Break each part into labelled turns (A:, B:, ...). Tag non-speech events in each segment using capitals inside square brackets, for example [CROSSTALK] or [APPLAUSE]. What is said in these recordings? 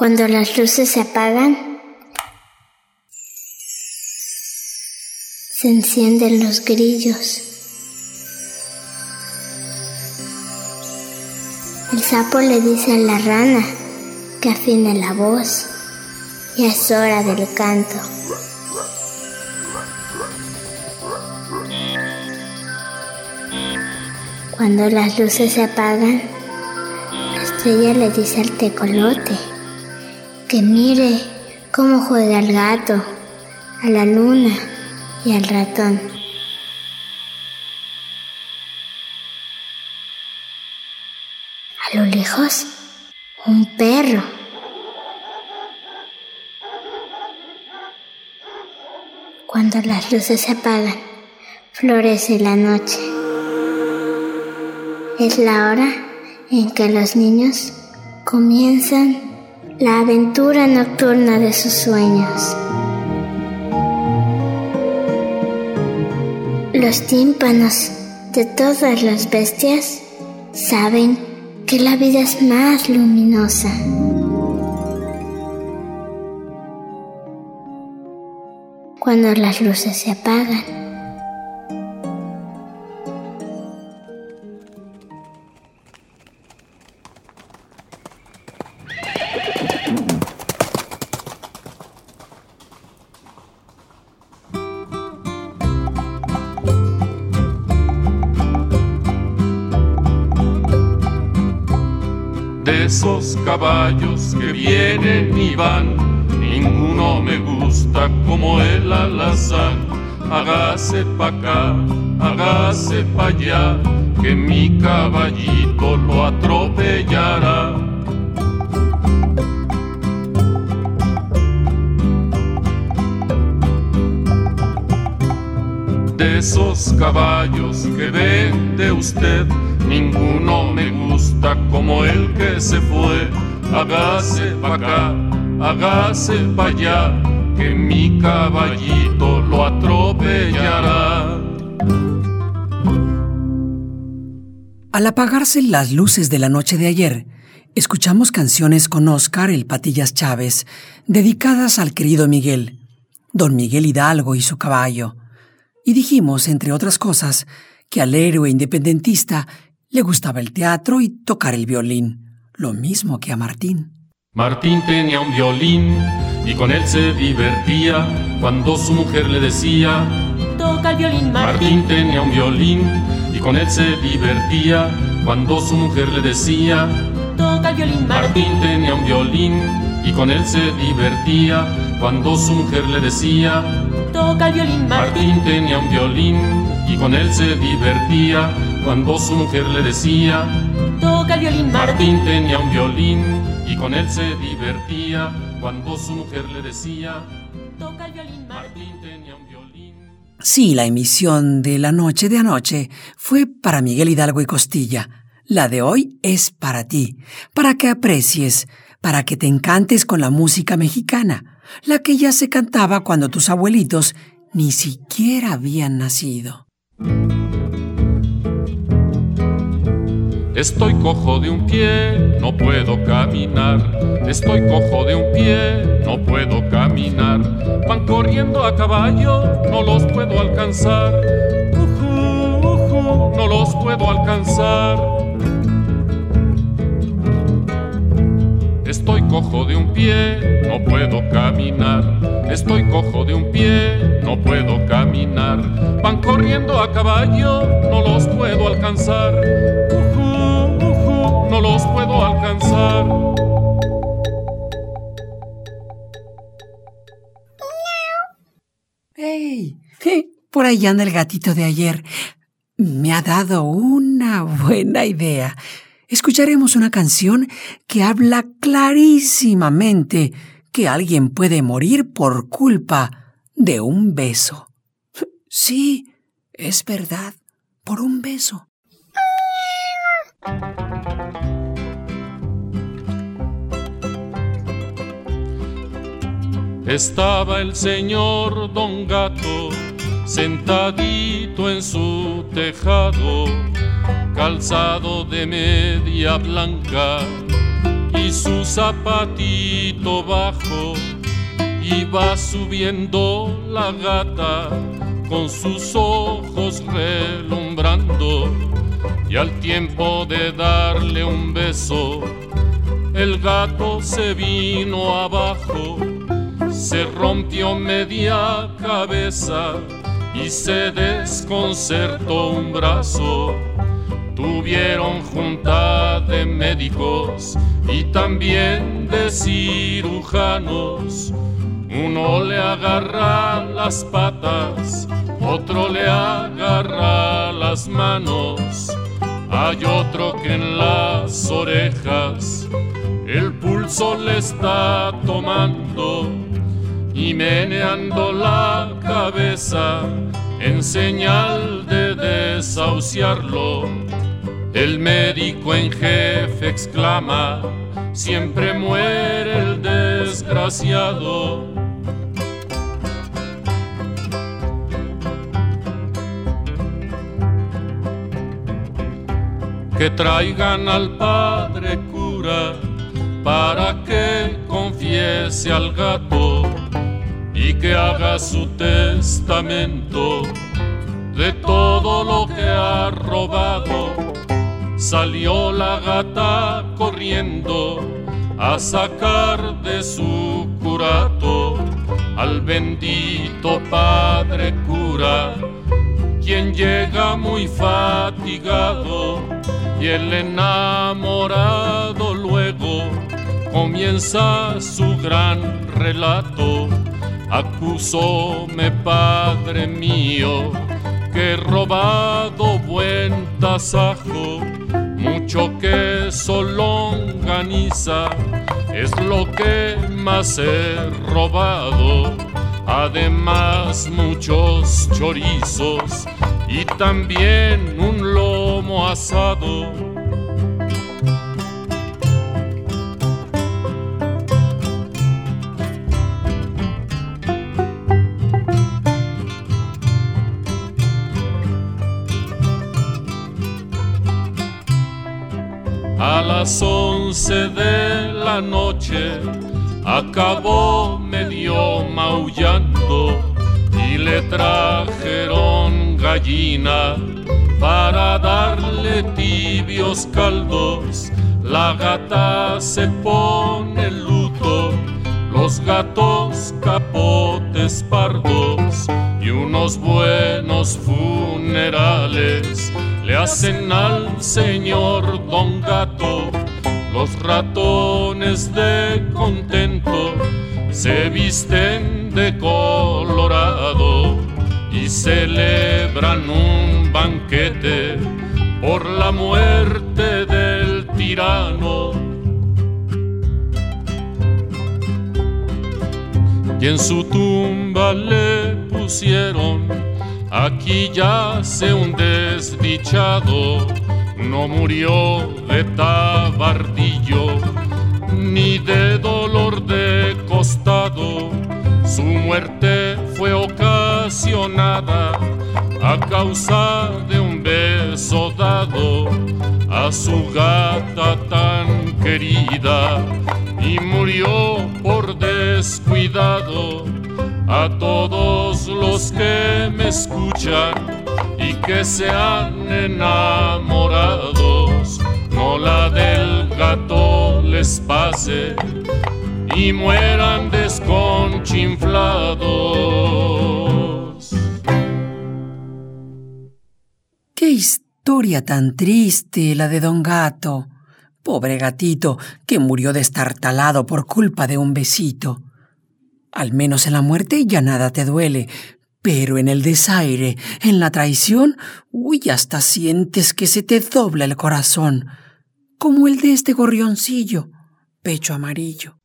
A: Cuando las luces se apagan, se encienden los grillos. El sapo le dice a la rana que afine la voz y es hora del canto. Cuando las luces se apagan, la estrella le dice al tecolote que mire cómo juega el gato, a la luna y al ratón. A lo lejos, un perro. Cuando las luces se apagan, florece la noche. Es la hora en que los niños comienzan la aventura nocturna de sus sueños. Los tímpanos de todas las bestias saben que la vida es más luminosa. Cuando las luces se apagan,
B: caballos que vienen y van, ninguno me gusta como el alazán. Hágase pa' acá, hágase pa' allá, que mi caballito lo atropellará. De esos caballos que vende usted, ninguno me gusta como el que se fue. Hágase pa' acá, hágase pa' allá, que mi caballito lo atropellará.
C: Al apagarse las luces de la noche de ayer, escuchamos canciones con Oscar el Patillas Chávez, dedicadas al querido Miguel, don Miguel Hidalgo y su caballo. Y dijimos, entre otras cosas, que al héroe independentista le gustaba el teatro y tocar el violín, lo mismo que a Martín.
B: Martín tenía un violín y con él se divertía cuando su mujer le decía,
D: toca el violín
B: Martín. Martín tenía un violín y con él se divertía cuando su mujer le decía,
D: toca el violín
B: Martín. Martín tenía un violín y con él se divertía cuando su mujer le decía,
D: toca el violín
B: Martín. Martín tenía un violín y con él se divertía cuando su mujer le decía,
D: toca el violín
B: Martín. tenía un violín y con él se divertía cuando su mujer le decía,
D: toca el violín
B: Martín tenía un violín.
C: Sí, la emisión de la noche de anoche fue para Miguel Hidalgo y Costilla. La de hoy es para ti, para que aprecies, para que te encantes con la música mexicana, la que ya se cantaba cuando tus abuelitos ni siquiera habían nacido.
B: Estoy cojo de un pie, no puedo caminar. Estoy cojo de un pie, no puedo caminar. Van corriendo a caballo, no los puedo alcanzar. Ujú, ujú, no los puedo alcanzar. Estoy cojo de un pie, no puedo caminar. Estoy cojo de un pie, no puedo caminar. Van corriendo a caballo, no los puedo alcanzar. No los puedo alcanzar.
C: ¡Hey! [LAUGHS] Por ahí anda el gatito de ayer. Me ha dado una buena idea. Escucharemos una canción que habla clarísimamente que alguien puede morir por culpa de un beso. [LAUGHS] Sí, es verdad, por un beso.
B: Estaba el señor Don Gato sentadito en su tejado, calzado de media blanca y su zapatito bajo. Va subiendo la gata con sus ojos relumbrando. Y al tiempo de darle un beso, el gato se vino abajo, se rompió media cabeza y se desconcertó un brazo. Tuvieron junta de médicos y también de cirujanos. Uno le agarra las patas, otro le agarra las manos. Hay otro que en las orejas el pulso le está tomando y meneando la cabeza en señal de desahuciarlo. El médico en jefe exclama, siempre muere el desgraciado. Que traigan al padre cura para que confiese al gato que haga su testamento de todo lo que ha robado. Salió la gata corriendo a sacar de su curato al bendito padre cura, quien llega muy fatigado y el enamorado luego comienza su gran relato. Acusóme, Padre mío, que he robado buen tasajo, mucho queso longaniza, es lo que más he robado. Además muchos chorizos y también un lomo asado las once de la noche acabó medio maullando y le trajeron gallina para darle tibios caldos. La gata se pone luto, los gatos capotes pardos y unos buenos funerales le hacen al señor don gato. Los ratones de contento se visten de colorado y celebran un banquete por la muerte del tirano. Y en su tumba le pusieron, aquí yace un desdichado, no murió de tabardillo, ni de dolor de costado, su muerte fue ocasionada a causa de un beso dado a su gata tan querida y murió por descuidado a todos los que me escuchan y que sean enamorados, no la del gato les pase y mueran desconchinflados.
C: ¡Qué historia tan triste la de don Gato! Pobre gatito que murió destartalado por culpa de un besito. Al menos en la muerte ya nada te duele, pero en el desaire, en la traición, uy, hasta sientes que se te dobla el corazón, como el de este gorrioncillo, pecho amarillo.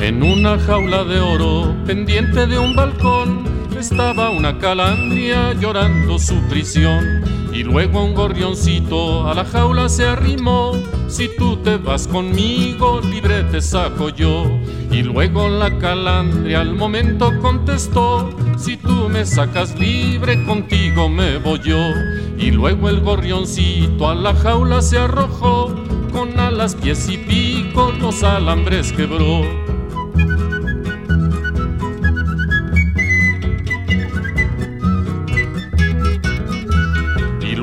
B: En una jaula de oro, pendiente de un balcón, estaba una calandria llorando su prisión. Y luego un gorrioncito a la jaula se arrimó. Si tú te vas conmigo, libre te saco yo. Y luego la calandria al momento contestó: Si tú me sacas libre, contigo me voy yo. Y luego el gorrioncito a la jaula se arrojó, con alas, pies y pico los alambres quebró.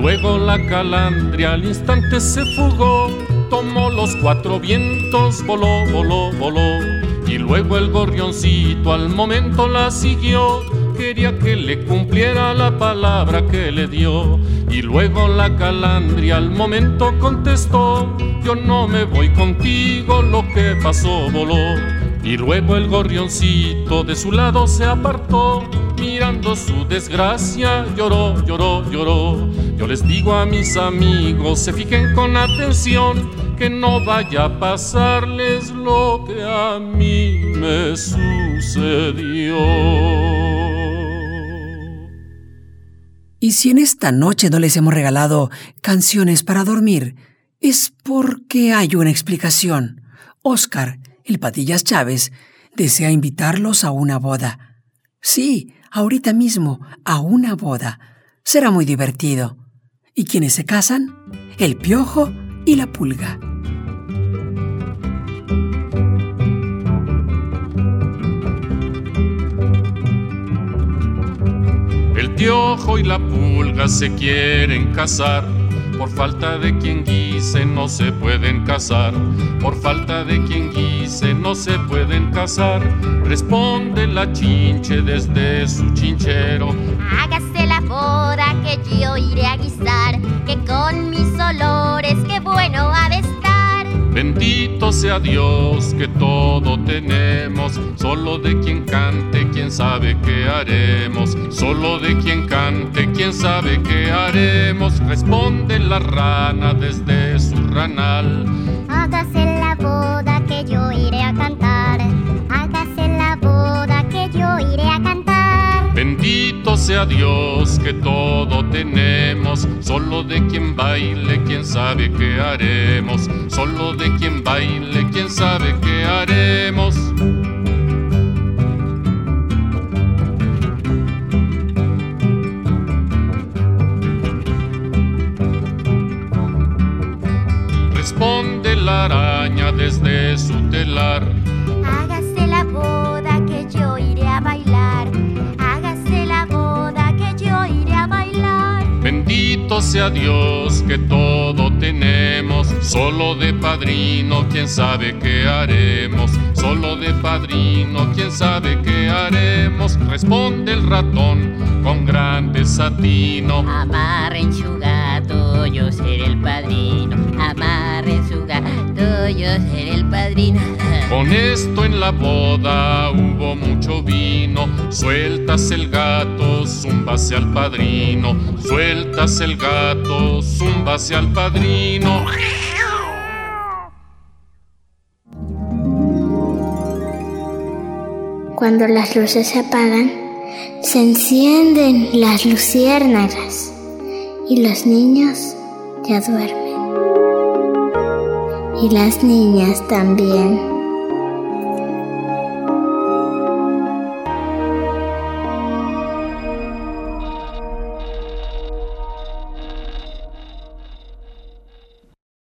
B: Luego la calandria al instante se fugó, tomó los cuatro vientos, voló, voló, voló. Y luego el gorrioncito al momento la siguió, quería que le cumpliera la palabra que le dio. Y luego la calandria al momento contestó, yo no me voy contigo, lo que pasó voló. Y luego el gorrioncito de su lado se apartó, mirando su desgracia, lloró, lloró, lloró. Yo les digo a mis amigos, se fijen con atención, que no vaya a pasarles lo que a mí me sucedió.
C: Y si en esta noche no les hemos regalado canciones para dormir, es porque hay una explicación. Oscar, el Patillas Chávez, desea invitarlos a una boda. Sí, ahorita mismo, a una boda. Será muy divertido. ¿Y quiénes se casan? El piojo y la pulga.
B: El piojo y la pulga se quieren casar. Por falta de quien guise no se pueden casar. Por falta de quien guise no se pueden casar. Responde la chinche desde su chinchero.
E: Hágase la boda que yo iré a guisar, que con mis olores qué bueno ha de estar.
B: Bendito sea Dios que todo tenemos, solo de quien cante, quien sabe qué haremos, solo de quien cante, quien sabe qué haremos, responde la rana desde su ranal. Sea Dios que todo tenemos, solo de quien baile, quien sabe qué haremos, solo de quien baile, quien sabe qué haremos. Responde la araña desde su telar.
E: Hágase la boda
B: Sea Dios que todo tenemos, solo de padrino, quién sabe qué haremos, solo de padrino, quién sabe qué haremos, responde el ratón con gran desatino.
F: Amarren gato, yo seré el padrino. Amarren su gato, yo seré el padrino.
B: Con esto en la boda hubo mucho vino, sueltas el gato, zumbase al padrino, sueltas el gato, zumbase al padrino.
A: Cuando las luces se apagan, se encienden las luciérnagas y los niños ya duermen. Y las niñas también.